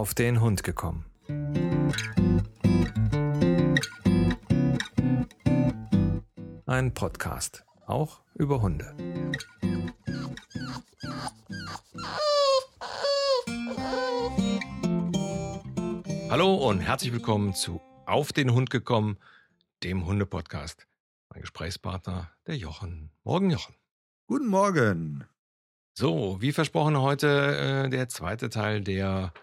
auf den Hund gekommen. Ein Podcast, auch über Hunde. Hallo und herzlich willkommen zu Auf den Hund gekommen, dem Hunde-Podcast. Mein Gesprächspartner, der Jochen. Morgen, Jochen. Guten Morgen. So, wie versprochen heute äh, der zweite Teil der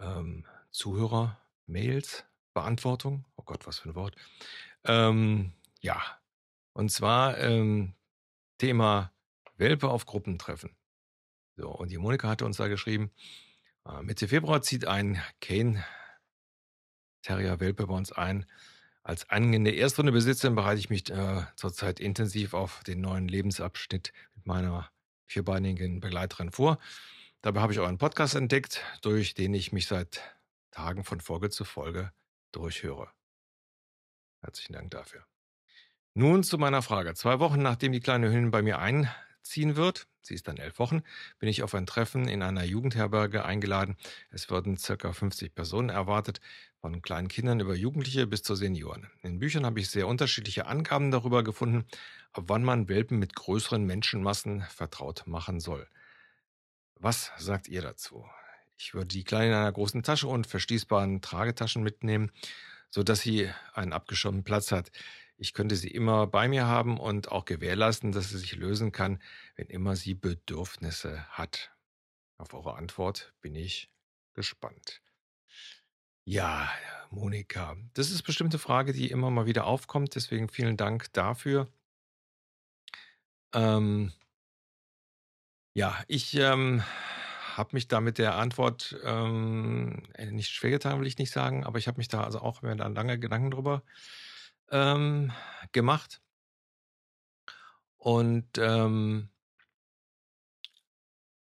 ähm, Zuhörer-Mails, Beantwortung. Oh Gott, was für ein Wort. Ähm, ja, und zwar ähm, Thema Welpe auf Gruppentreffen. So, und die Monika hatte uns da geschrieben, äh, Mitte Februar zieht ein Kane Terrier Welpe bei uns ein. Als angehende Erstrunde-Besitzerin bereite ich mich äh, zurzeit intensiv auf den neuen Lebensabschnitt mit meiner vierbeinigen Begleiterin vor. Dabei habe ich euren Podcast entdeckt, durch den ich mich seit Tagen von Folge zu Folge durchhöre. Herzlichen Dank dafür. Nun zu meiner Frage. Zwei Wochen nachdem die kleine Hündin bei mir einziehen wird, sie ist dann elf Wochen, bin ich auf ein Treffen in einer Jugendherberge eingeladen. Es würden circa 50 Personen erwartet, von kleinen Kindern über Jugendliche bis zu Senioren. In Büchern habe ich sehr unterschiedliche Angaben darüber gefunden, ab wann man Welpen mit größeren Menschenmassen vertraut machen soll. Was sagt ihr dazu? Ich würde die Kleine in einer großen Tasche und verschließbaren Tragetaschen mitnehmen, so dass sie einen abgeschirmten Platz hat. Ich könnte sie immer bei mir haben und auch gewährleisten, dass sie sich lösen kann, wenn immer sie Bedürfnisse hat. Auf eure Antwort bin ich gespannt. Ja, Monika, das ist bestimmt eine Frage, die immer mal wieder aufkommt, deswegen vielen Dank dafür. Ähm, ja, ich ähm, habe mich da mit der Antwort ähm, äh, nicht schwer getan, will ich nicht sagen, aber ich habe mich da also auch mir da lange Gedanken drüber ähm, gemacht. Und ähm,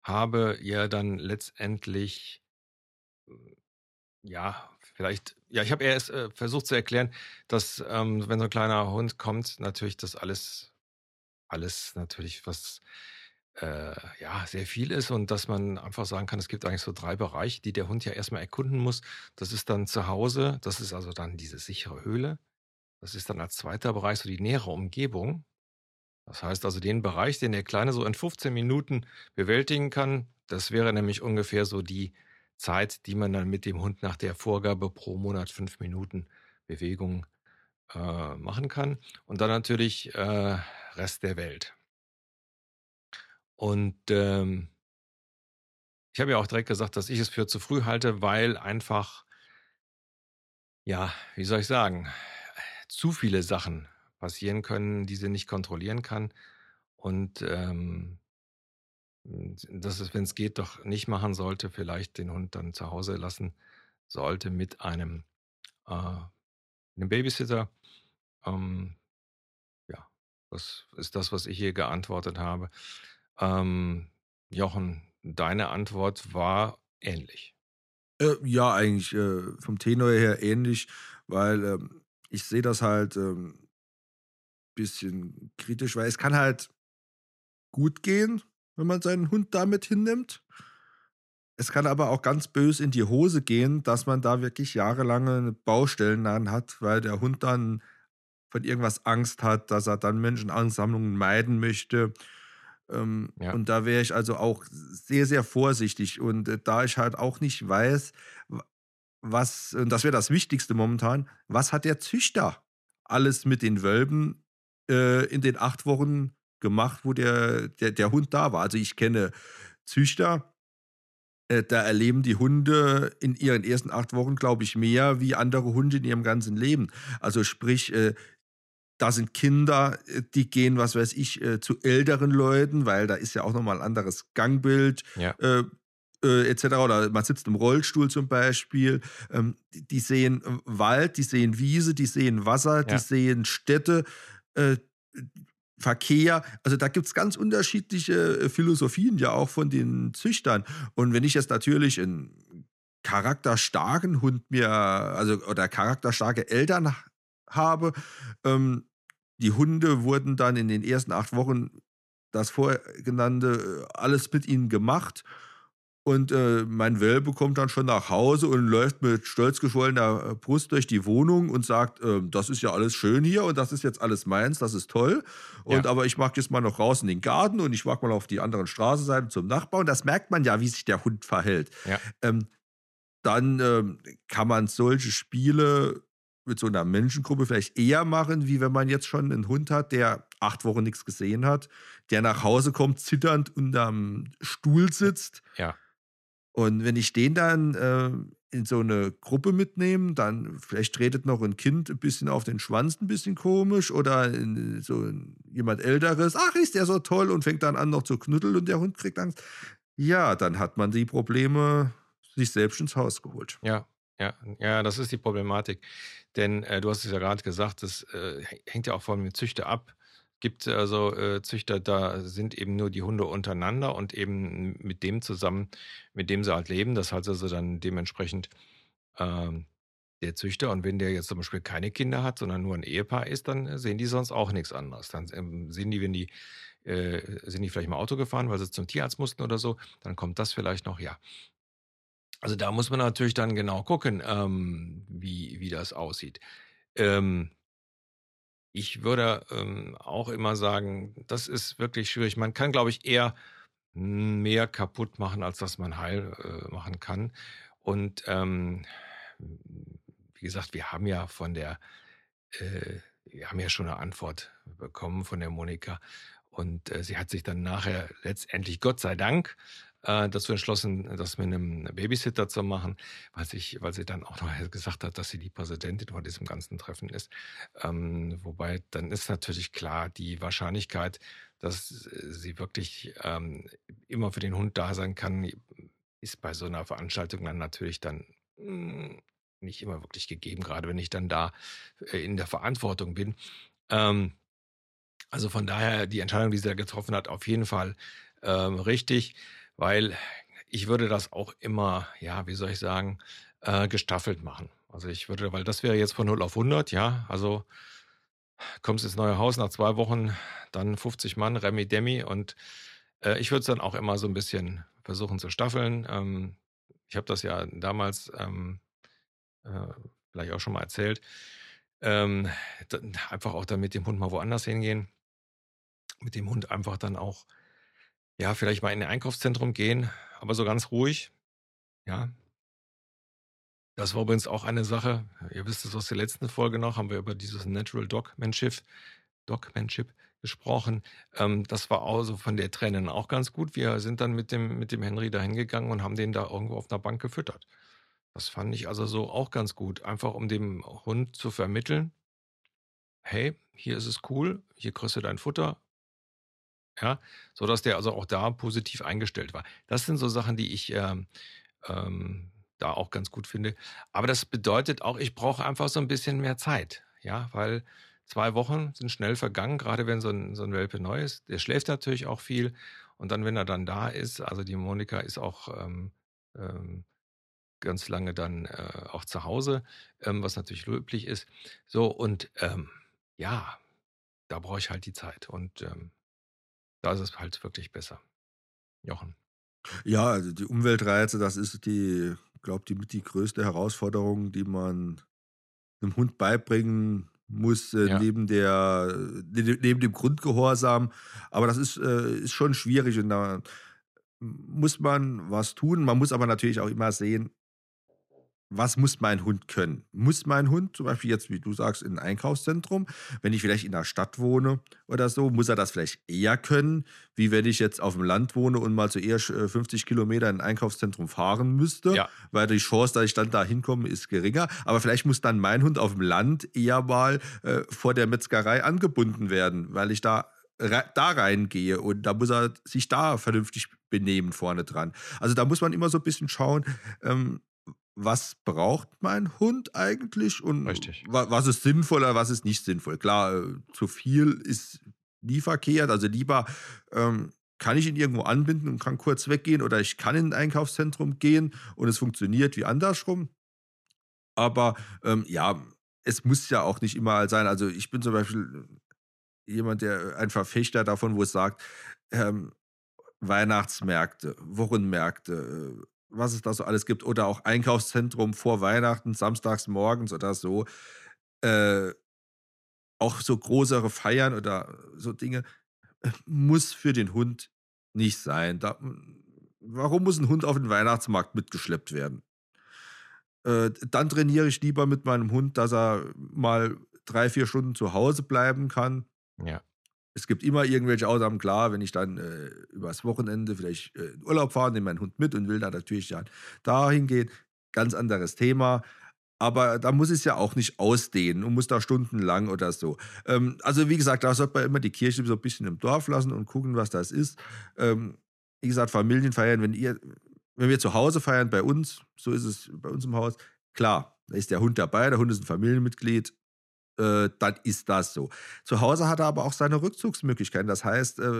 habe ja dann letztendlich ja, vielleicht, ja, ich habe erst äh, versucht zu erklären, dass ähm, wenn so ein kleiner Hund kommt, natürlich das alles, alles natürlich was äh, ja sehr viel ist und dass man einfach sagen kann, es gibt eigentlich so drei Bereiche, die der Hund ja erstmal erkunden muss. Das ist dann zu Hause, das ist also dann diese sichere Höhle. Das ist dann als zweiter Bereich so die nähere Umgebung. Das heißt also den Bereich, den der Kleine so in 15 Minuten bewältigen kann, das wäre nämlich ungefähr so die Zeit, die man dann mit dem Hund nach der Vorgabe pro Monat fünf Minuten Bewegung äh, machen kann. Und dann natürlich äh, Rest der Welt. Und ähm, ich habe ja auch direkt gesagt, dass ich es für zu früh halte, weil einfach, ja, wie soll ich sagen, zu viele Sachen passieren können, die sie nicht kontrollieren kann. Und ähm, dass es, wenn es geht, doch nicht machen sollte, vielleicht den Hund dann zu Hause lassen sollte mit einem, äh, einem Babysitter. Ähm, ja, das ist das, was ich hier geantwortet habe. Ähm, Jochen, deine Antwort war ähnlich. Äh, ja, eigentlich äh, vom Tenor her ähnlich, weil ähm, ich sehe das halt ähm, bisschen kritisch, weil es kann halt gut gehen, wenn man seinen Hund damit hinnimmt. Es kann aber auch ganz böse in die Hose gehen, dass man da wirklich jahrelange Baustellen an hat, weil der Hund dann von irgendwas Angst hat, dass er dann Menschenansammlungen meiden möchte. Ähm, ja. Und da wäre ich also auch sehr, sehr vorsichtig. Und äh, da ich halt auch nicht weiß, was, und das wäre das Wichtigste momentan, was hat der Züchter alles mit den Wölben äh, in den acht Wochen gemacht, wo der, der, der Hund da war. Also ich kenne Züchter, äh, da erleben die Hunde in ihren ersten acht Wochen, glaube ich, mehr wie andere Hunde in ihrem ganzen Leben. Also sprich, äh, da sind Kinder, äh, die gehen, was weiß ich, äh, zu älteren Leuten, weil da ist ja auch nochmal ein anderes Gangbild. Ja. Äh, äh etc. Oder man sitzt im Rollstuhl zum Beispiel. Ähm, die, die, sehen Wald, die sehen Wiese, die sehen Wasser, ja. die sehen Städte. Äh, Verkehr. Also da gibt es ganz unterschiedliche äh, Philosophien ja auch von den Züchtern. Und wenn ich jetzt natürlich einen charakterstarken Hund mir, also oder charakterstarke Eltern habe, ähm, die Hunde wurden dann in den ersten acht Wochen das vorgenannte äh, alles mit ihnen gemacht. Und äh, mein Welpe kommt dann schon nach Hause und läuft mit stolz geschwollener äh, Brust durch die Wohnung und sagt, äh, das ist ja alles schön hier und das ist jetzt alles meins, das ist toll. Und ja. aber ich mag jetzt mal noch raus in den Garten und ich mag mal auf die anderen Straßenseiten zum Nachbarn. Das merkt man ja, wie sich der Hund verhält. Ja. Ähm, dann ähm, kann man solche Spiele mit so einer Menschengruppe vielleicht eher machen, wie wenn man jetzt schon einen Hund hat, der acht Wochen nichts gesehen hat, der nach Hause kommt, zitternd unterm Stuhl sitzt. Ja und wenn ich den dann äh, in so eine Gruppe mitnehme, dann vielleicht tretet noch ein Kind ein bisschen auf den Schwanz, ein bisschen komisch, oder so jemand Älteres, ach, ist der so toll und fängt dann an noch zu knuddeln und der Hund kriegt Angst. Ja, dann hat man die Probleme sich selbst ins Haus geholt. Ja, ja, ja, das ist die Problematik. Denn äh, du hast es ja gerade gesagt, das äh, hängt ja auch von dem Züchter ab gibt also äh, Züchter, da sind eben nur die Hunde untereinander und eben mit dem zusammen, mit dem sie halt leben. Das heißt also dann dementsprechend ähm, der Züchter. Und wenn der jetzt zum Beispiel keine Kinder hat, sondern nur ein Ehepaar ist, dann sehen die sonst auch nichts anderes. Dann ähm, sehen die, wenn die, äh, sind die vielleicht mal Auto gefahren, weil sie zum Tierarzt mussten oder so, dann kommt das vielleicht noch, ja. Also da muss man natürlich dann genau gucken, ähm, wie, wie das aussieht. Ähm, ich würde ähm, auch immer sagen, das ist wirklich schwierig. Man kann, glaube ich, eher mehr kaputt machen, als dass man heil äh, machen kann. Und ähm, wie gesagt, wir haben ja von der, äh, wir haben ja schon eine Antwort bekommen von der Monika. Und äh, sie hat sich dann nachher letztendlich, Gott sei Dank, äh, dazu entschlossen, das mit einem Babysitter zu machen, weil, sich, weil sie dann auch noch gesagt hat, dass sie die Präsidentin von diesem ganzen Treffen ist. Ähm, wobei dann ist natürlich klar die Wahrscheinlichkeit, dass sie wirklich ähm, immer für den Hund da sein kann, ist bei so einer Veranstaltung dann natürlich dann mh, hm, nicht immer wirklich gegeben, gerade wenn ich dann da äh, in der Verantwortung bin. Ähm, also von daher die Entscheidung, die sie da getroffen hat, auf jeden Fall ähm, richtig weil ich würde das auch immer, ja, wie soll ich sagen, äh, gestaffelt machen. Also ich würde, weil das wäre jetzt von 0 auf 100, ja, also kommst ins neue Haus nach zwei Wochen, dann 50 Mann, Remi Demi und äh, ich würde es dann auch immer so ein bisschen versuchen zu staffeln. Ähm, ich habe das ja damals ähm, äh, vielleicht auch schon mal erzählt. Ähm, einfach auch dann mit dem Hund mal woanders hingehen. Mit dem Hund einfach dann auch ja, vielleicht mal in ein Einkaufszentrum gehen, aber so ganz ruhig. Ja. Das war übrigens auch eine Sache. Ihr wisst es aus der letzten Folge noch, haben wir über dieses Natural Dogmanship, Dogmanship gesprochen. Ähm, das war also von der Tränen auch ganz gut. Wir sind dann mit dem, mit dem Henry da hingegangen und haben den da irgendwo auf einer Bank gefüttert. Das fand ich also so auch ganz gut. Einfach um dem Hund zu vermitteln, hey, hier ist es cool, hier kriegst du dein Futter, ja, sodass der also auch da positiv eingestellt war. Das sind so Sachen, die ich ähm, ähm, da auch ganz gut finde. Aber das bedeutet auch, ich brauche einfach so ein bisschen mehr Zeit, ja, weil zwei Wochen sind schnell vergangen, gerade wenn so ein, so ein Welpe neu ist. Der schläft natürlich auch viel und dann, wenn er dann da ist, also die Monika ist auch ähm, ähm, ganz lange dann äh, auch zu Hause, ähm, was natürlich löblich ist. So und ähm, ja, da brauche ich halt die Zeit und ähm, da ist es halt wirklich besser. Jochen. Ja, also die Umweltreize, das ist die, glaube die mit die größte Herausforderung, die man einem Hund beibringen muss, äh, ja. neben der, neben dem Grundgehorsam. Aber das ist, äh, ist schon schwierig und da muss man was tun. Man muss aber natürlich auch immer sehen, was muss mein Hund können? Muss mein Hund zum Beispiel jetzt, wie du sagst, in ein Einkaufszentrum, wenn ich vielleicht in der Stadt wohne oder so, muss er das vielleicht eher können, wie wenn ich jetzt auf dem Land wohne und mal zuerst 50 Kilometer in ein Einkaufszentrum fahren müsste, ja. weil die Chance, dass ich dann da hinkomme, ist geringer. Aber vielleicht muss dann mein Hund auf dem Land eher mal äh, vor der Metzgerei angebunden werden, weil ich da da reingehe und da muss er sich da vernünftig benehmen vorne dran. Also da muss man immer so ein bisschen schauen, ähm, was braucht mein Hund eigentlich und Richtig. was ist sinnvoll oder was ist nicht sinnvoll. Klar, äh, zu viel ist nie verkehrt, also lieber ähm, kann ich ihn irgendwo anbinden und kann kurz weggehen oder ich kann in ein Einkaufszentrum gehen und es funktioniert wie andersrum. Aber ähm, ja, es muss ja auch nicht immer sein. Also ich bin zum Beispiel jemand, der ein Verfechter davon, wo es sagt, ähm, Weihnachtsmärkte, Wochenmärkte, äh, was es da so alles gibt oder auch Einkaufszentrum vor Weihnachten, samstags morgens oder so. Äh, auch so größere Feiern oder so Dinge, äh, muss für den Hund nicht sein. Da, warum muss ein Hund auf den Weihnachtsmarkt mitgeschleppt werden? Äh, dann trainiere ich lieber mit meinem Hund, dass er mal drei, vier Stunden zu Hause bleiben kann. Ja. Es gibt immer irgendwelche Ausnahmen, klar, wenn ich dann äh, übers Wochenende vielleicht äh, in Urlaub fahre, nehme meinen Hund mit und will dann natürlich dann dahin gehen. Ganz anderes Thema. Aber da muss es ja auch nicht ausdehnen und muss da stundenlang oder so. Ähm, also, wie gesagt, da sollte man immer die Kirche so ein bisschen im Dorf lassen und gucken, was das ist. Ähm, wie gesagt, Familienfeiern, wenn ihr, wenn wir zu Hause feiern bei uns, so ist es bei uns im Haus, klar, da ist der Hund dabei, der Hund ist ein Familienmitglied, äh, dann ist das so. Zu Hause hat er aber auch seine Rückzugsmöglichkeiten. Das heißt, äh,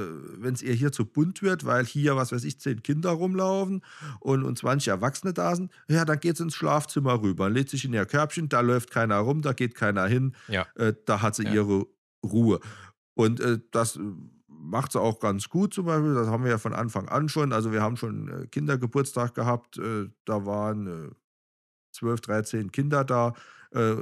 wenn es ihr hier zu bunt wird, weil hier, was weiß ich, zehn Kinder rumlaufen und, und 20 Erwachsene da sind, ja, dann geht es ins Schlafzimmer rüber, lädt sich in ihr Körbchen, da läuft keiner rum, da geht keiner hin, Ja. äh, da hat sie Ja. ihre Ruhe. Und das macht sie auch ganz gut zum Beispiel. Das haben wir ja von Anfang an schon. Also wir haben schon Kindergeburtstag gehabt. Da waren äh, 12, 13 Kinder da. Äh,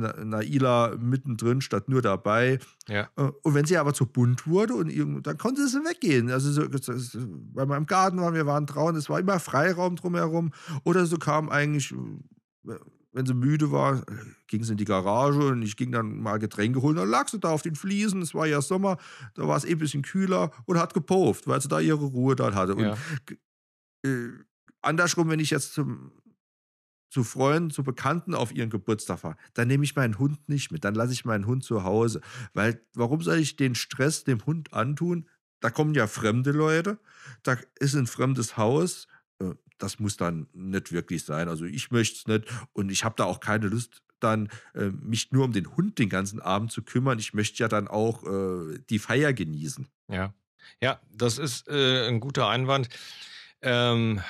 Naila mittendrin statt nur dabei. Ja. Äh, Und wenn sie aber zu bunt wurde, und irgend- dann konnte sie weggehen. Also so, das, weil wir im Garten waren, wir waren draußen, es war immer Freiraum drumherum. Oder so kam eigentlich, äh, wenn sie müde war, ging sie in die Garage und ich ging dann mal Getränke holen. Dann lag sie da auf den Fliesen, es war ja Sommer, da war es eh ein bisschen kühler und hat gepufft, weil sie da ihre Ruhe dort hatte. Und Ja. äh, andersrum, wenn ich jetzt zum, zu Freunden, zu Bekannten auf ihren Geburtstag fahre, dann nehme ich meinen Hund nicht mit, dann lasse ich meinen Hund zu Hause. Weil, warum soll ich den Stress dem Hund antun? Da kommen ja fremde Leute, da ist ein fremdes Haus, äh, das muss dann nicht wirklich sein. Also ich möchte es nicht und ich habe da auch keine Lust, dann äh, mich nur um den Hund den ganzen Abend zu kümmern. Ich möchte ja dann auch äh, die Feier genießen. Ja, ja, das ist äh, ein guter Einwand. Ähm,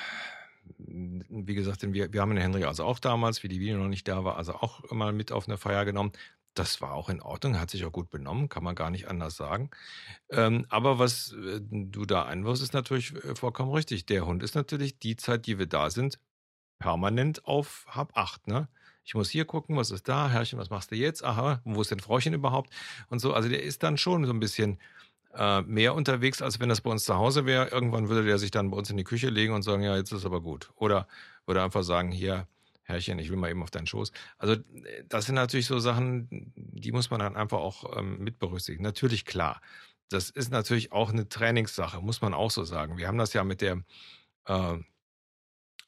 wie gesagt, wir, wir haben den Henry also auch damals, wie die Video noch nicht da war, also auch mal mit auf eine Feier genommen. Das war auch in Ordnung, hat sich auch gut benommen, kann man gar nicht anders sagen. Ähm, aber was äh, du da einwirfst, ist natürlich äh, vollkommen richtig. Der Hund ist natürlich die Zeit, die wir da sind, permanent auf Hab 8, ne? Ich muss hier gucken, was ist da, Herrchen, was machst du jetzt? Aha, wo ist denn Frauchen überhaupt? Und so, also der ist dann schon so ein bisschen äh, mehr unterwegs, als wenn das bei uns zu Hause wäre. Irgendwann würde der sich dann bei uns in die Küche legen und sagen, ja, jetzt ist aber gut. Oder würde einfach sagen, hier, Herrchen, ich will mal eben auf deinen Schoß. Also das sind natürlich so Sachen, die muss man dann einfach auch ähm, mit berücksichtigen. Natürlich klar. Das ist natürlich auch eine Trainingssache, muss man auch so sagen. Wir haben das ja mit der, äh,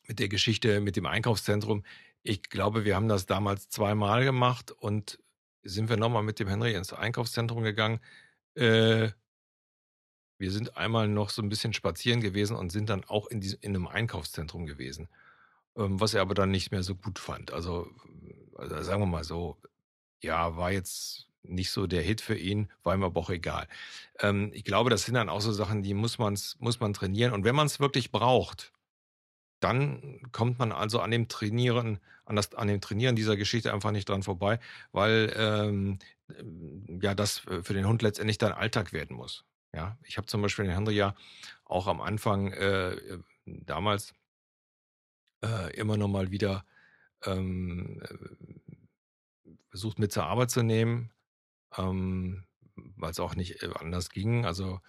mit der Geschichte, mit dem Einkaufszentrum. Ich glaube, wir haben das damals zweimal gemacht und sind wir nochmal mit dem Henry ins Einkaufszentrum gegangen. Äh, wir sind einmal noch so ein bisschen spazieren gewesen und sind dann auch in, diesem, in einem Einkaufszentrum gewesen, ähm, was er aber dann nicht mehr so gut fand. Also, also sagen wir mal so, ja, war jetzt nicht so der Hit für ihn, war ihm aber auch egal. Ähm, ich glaube, das sind dann auch so Sachen, die muss, man's, muss man trainieren. Und wenn man es wirklich braucht, dann kommt man also an dem Trainieren, an, das, an dem Trainieren dieser Geschichte einfach nicht dran vorbei, weil ähm, ja das für den Hund letztendlich dann Alltag werden muss. Ja, ich habe zum Beispiel den Henry ja auch am Anfang äh, damals äh, immer noch mal wieder ähm, äh, versucht mit zur Arbeit zu nehmen, ähm, weil es auch nicht äh, anders ging. Also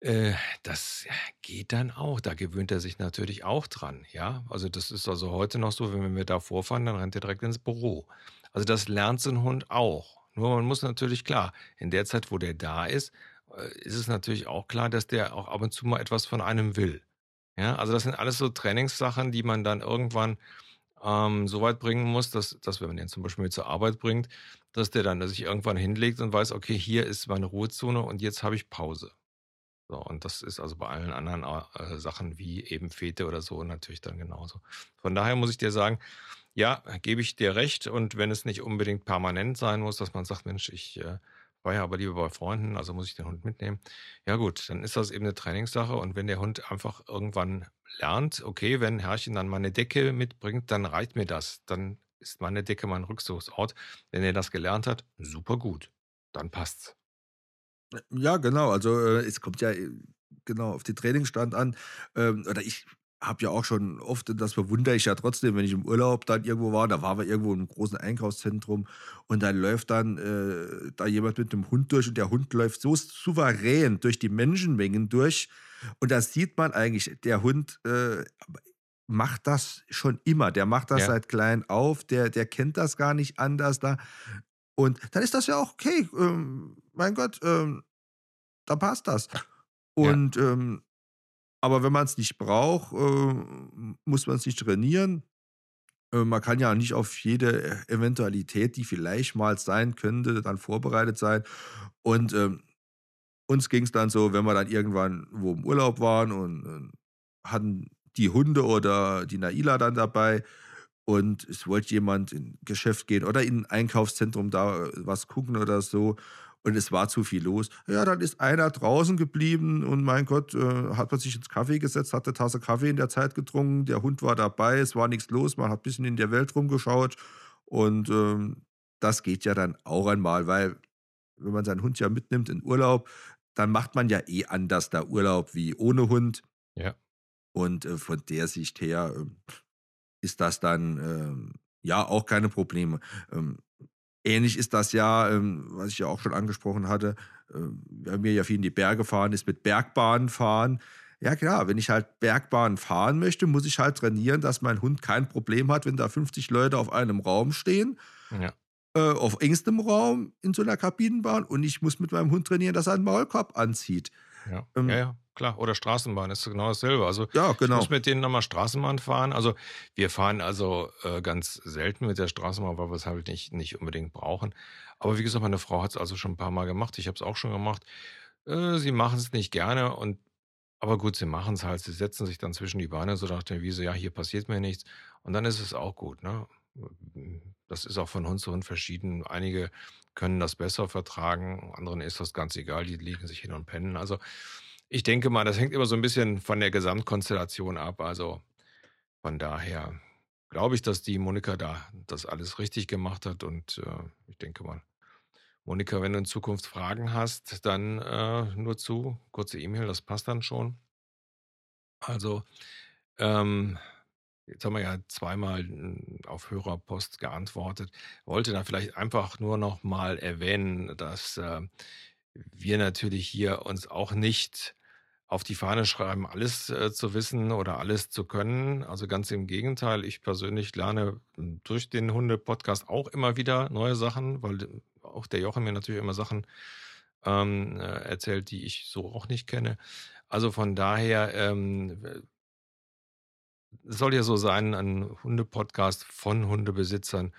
äh, das geht dann auch. Da gewöhnt er sich natürlich auch dran. Ja, also das ist also heute noch so, wenn wir da vorfahren, dann rennt er direkt ins Büro. Also das lernt so ein Hund auch. Nur man muss natürlich klar, in der Zeit, wo der da ist, äh, ist es natürlich auch klar, dass der auch ab und zu mal etwas von einem will. Ja, also das sind alles so Trainingssachen, die man dann irgendwann ähm, so weit bringen muss, dass, dass wenn man den zum Beispiel zur Arbeit bringt, dass der dann sich irgendwann hinlegt und weiß, okay, hier ist meine Ruhezone und jetzt habe ich Pause. So, und das ist also bei allen anderen äh, Sachen wie eben Fete oder so natürlich dann genauso. Von daher muss ich dir sagen, ja, gebe ich dir recht. Und wenn es nicht unbedingt permanent sein muss, dass man sagt, Mensch, ich äh, war ja aber lieber bei Freunden, also muss ich den Hund mitnehmen. Ja gut, dann ist das eben eine Trainingssache. Und wenn der Hund einfach irgendwann lernt, okay, wenn Herrchen dann meine Decke mitbringt, dann reicht mir das. Dann ist meine Decke mein Rückzugsort. Wenn er das gelernt hat, super gut. Dann passt's. Ja, genau. Also äh, es kommt ja, genau, auf den Trainingsstand an. Ähm, oder ich habe ja auch schon oft, das bewundere ich ja trotzdem, wenn ich im Urlaub dann irgendwo war, da waren wir irgendwo im großen Einkaufszentrum und dann läuft dann äh, da jemand mit einem Hund durch und der Hund läuft so souverän durch die Menschenmengen durch und da sieht man eigentlich, der Hund äh, macht das schon immer, der macht das ja. seit klein auf, der, der kennt das gar nicht anders da und dann ist das ja auch okay, ähm, mein Gott, ähm, da passt das. Und ja. ähm, aber wenn man es nicht braucht, äh, muss man es nicht trainieren. Äh, man kann ja nicht auf jede Eventualität, die vielleicht mal sein könnte, dann vorbereitet sein. Und ähm, uns ging es dann so, wenn wir dann irgendwann wo im Urlaub waren und äh, hatten die Hunde oder die Naila dann dabei und es wollte jemand in ein Geschäft gehen oder in ein Einkaufszentrum da äh, was gucken oder so und es war zu viel los. Ja, dann ist einer draußen geblieben und mein Gott, äh, hat man sich ins Kaffee gesetzt, hat eine Tasse Kaffee in der Zeit getrunken, der Hund war dabei, es war nichts los, man hat ein bisschen in der Welt rumgeschaut und ähm, das geht ja dann auch einmal, weil wenn man seinen Hund ja mitnimmt in Urlaub, dann macht man ja eh anders da Urlaub wie ohne Hund. Ja. Und äh, von der Sicht her äh, ist das dann äh, ja auch keine Probleme. Ähm, Ähnlich ist das ja, ähm, was ich ja auch schon angesprochen hatte, äh, wer mir ja viel in die Berge fahren ist, mit Bergbahnen fahren. Ja klar, wenn ich halt Bergbahnen fahren möchte, muss ich halt trainieren, dass mein Hund kein Problem hat, wenn da 50 Leute auf einem Raum stehen. Ja. Äh, auf engstem Raum in so einer Kabinenbahn und ich muss mit meinem Hund trainieren, dass er einen Maulkorb anzieht. Ja, ähm, ja, ja, klar. Oder Straßenbahn ist genau dasselbe. Also ja, genau. ich muss mit denen nochmal Straßenbahn fahren. Also wir fahren also äh, ganz selten mit der Straßenbahn, weil wir es halt nicht, nicht unbedingt brauchen. Aber wie gesagt, meine Frau hat es also schon ein paar Mal gemacht. Ich habe es auch schon gemacht. Äh, sie machen es nicht gerne und aber gut, sie machen es halt. Sie setzen sich dann zwischen die Beine so nach der Wiese, ja, hier passiert mir nichts. Und dann ist es auch gut. Ne? Das ist auch von Hund zu Hund verschieden. Einige können das besser vertragen, anderen ist das ganz egal, die legen sich hin und pennen. Also ich denke mal, das hängt immer so ein bisschen von der Gesamtkonstellation ab. Also von daher glaube ich, dass die Monika da das alles richtig gemacht hat und äh, ich denke mal, Monika, wenn du in Zukunft Fragen hast, dann äh, nur zu, kurze E-Mail, das passt dann schon. Also, ähm, Jetzt haben wir ja zweimal hm, auf Hörerpost geantwortet. Wollte da vielleicht einfach nur noch mal erwähnen, dass äh, wir natürlich hier uns auch nicht auf die Fahne schreiben, alles äh, zu wissen oder alles zu können. Also ganz im Gegenteil, ich persönlich lerne hm, durch den Hunde-Podcast auch immer wieder neue Sachen, weil auch der Jochen mir natürlich immer Sachen ähm, äh, erzählt, die ich so auch nicht kenne. Also von daher ähm, soll ja so sein, ein Hundepodcast von Hundebesitzern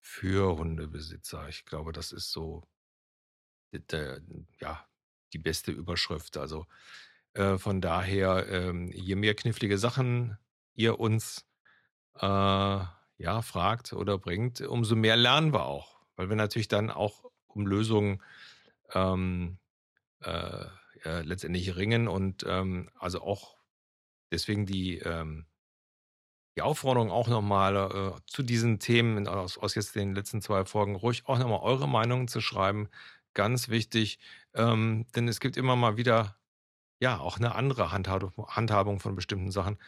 für Hundebesitzer. Ich glaube, das ist so der, ja, die beste Überschrift. Also äh, von daher, ähm, je mehr knifflige Sachen ihr uns äh, ja, fragt oder bringt, umso mehr lernen wir auch. Weil wir natürlich dann auch um Lösungen ähm, äh, letztendlich ringen und ähm, also auch deswegen die ähm, die Aufforderung auch nochmal äh, zu diesen Themen aus, aus, jetzt den letzten zwei Folgen, ruhig auch nochmal eure Meinungen zu schreiben. Ganz wichtig, ähm, denn es gibt immer mal wieder ja auch eine andere Handhabung, Handhabung von bestimmten Sachen,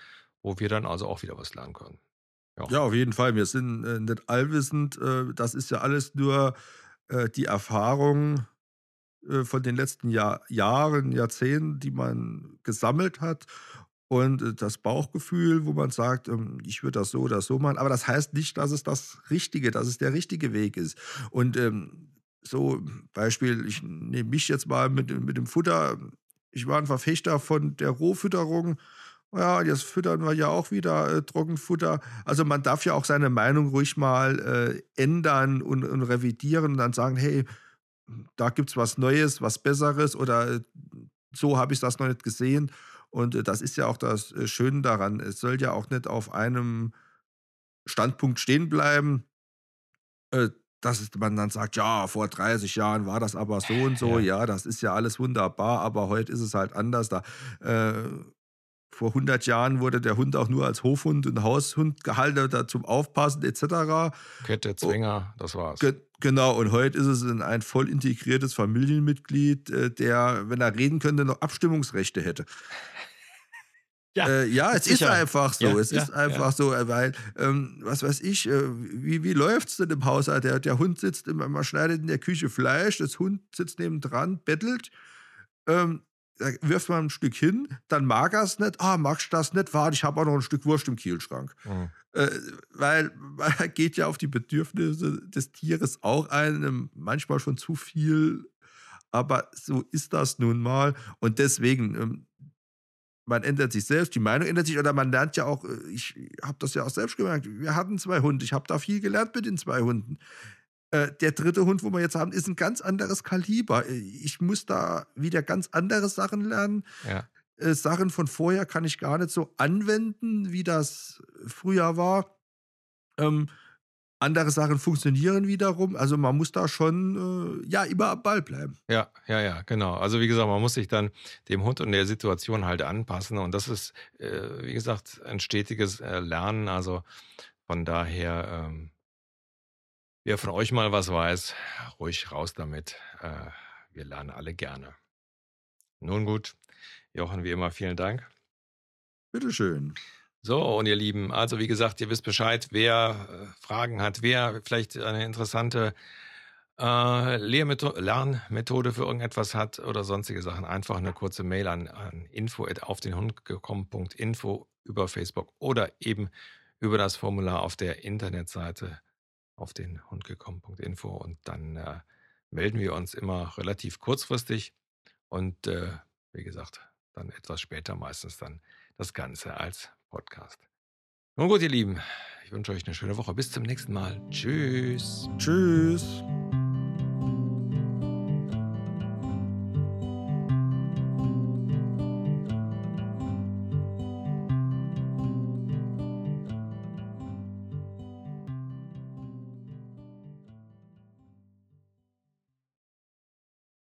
wo wir dann also auch wieder was lernen können. Ja, ja auf jeden Fall. Wir sind äh, nicht allwissend. Äh, das ist ja alles nur äh, die Erfahrung äh, von den letzten Jahr, Jahren, Jahrzehnten, die man gesammelt hat und äh, das Bauchgefühl, wo man sagt, ähm, ich würde das so oder so machen. Aber das heißt nicht, dass es das Richtige, dass es der richtige Weg ist. Und ähm, so, Beispiel, ich nehme mich jetzt mal mit, mit dem Futter. Ich war ein Verfechter von der Rohfütterung. Ja, jetzt füttern wir ja auch wieder äh, Trockenfutter. Also man darf ja auch seine Meinung ruhig mal äh, ändern und, und, revidieren und dann sagen, hey, da gibt es was Neues, was Besseres oder äh, so habe ich das noch nicht gesehen. Und äh, das ist ja auch das äh, Schöne daran. Es soll ja auch nicht auf einem Standpunkt stehen bleiben, äh, dass man dann sagt, ja, vor 30 Jahren war das aber so und so, ja, das ist ja alles wunderbar, aber heute ist es halt anders. Da äh, vor 100 Jahren wurde der Hund auch nur als Hofhund und Haushund gehalten, da zum Aufpassen etc. Kette, Zwinger, das war's. Ge genau, und heute ist es ein voll integriertes Familienmitglied, äh, der, wenn er reden könnte, noch Abstimmungsrechte hätte. Ja, äh, ja es sicher. ist einfach so. Ja, es ja, ist einfach so, weil, ähm, was weiß ich, äh, wie, wie läuft es denn im Haushalt? Der, der Hund sitzt, immer, man schneidet in der Küche Fleisch, das Hund sitzt nebendran, bettelt. Ähm, da wirft man ein Stück hin, dann mag er es nicht. Ah, magst du das nicht? Warte, ich habe auch noch ein Stück Wurst im Kühlschrank. Mhm. Äh, weil man geht ja auf die Bedürfnisse des Tieres auch ein, manchmal schon zu viel. Aber so ist das nun mal. Und deswegen, ähm, man ändert sich selbst, die Meinung ändert sich oder man lernt ja auch, äh, ich habe das ja auch selbst gemerkt, wir hatten zwei Hunde, ich habe da viel gelernt mit den zwei Hunden. Äh, der dritte Hund, wo wir jetzt haben, ist ein ganz anderes Kaliber. Äh, ich muss da wieder ganz andere Sachen lernen. Ja. Äh, Sachen von vorher kann ich gar nicht so anwenden, wie das früher war. Ähm, andere Sachen funktionieren wiederum. Also man muss da schon äh, ja immer am Ball bleiben. Ja, ja, ja, genau. Also wie gesagt, man muss sich dann dem Hund und der Situation halt anpassen. Und das ist, äh, wie gesagt, ein stetiges äh, Lernen. Also von daher, ähm, wer von euch mal was weiß, ruhig raus damit. Äh, wir lernen alle gerne. Nun gut, Jochen, wie immer, vielen Dank. Bitteschön. So, und ihr Lieben, also wie gesagt, ihr wisst Bescheid, wer äh, Fragen hat, wer vielleicht eine interessante äh, Lernmethode für irgendetwas hat oder sonstige Sachen, einfach eine kurze Mail an, an info auf den Hund gekommen.info über Facebook oder eben über das Formular auf der Internetseite auf den Hund gekommen.info und dann äh, melden wir uns immer relativ kurzfristig und äh, wie gesagt, dann etwas später meistens dann das Ganze als Podcast. Nun gut, ihr Lieben, ich wünsche euch eine schöne Woche. Bis zum nächsten Mal. Tschüss. Tschüss.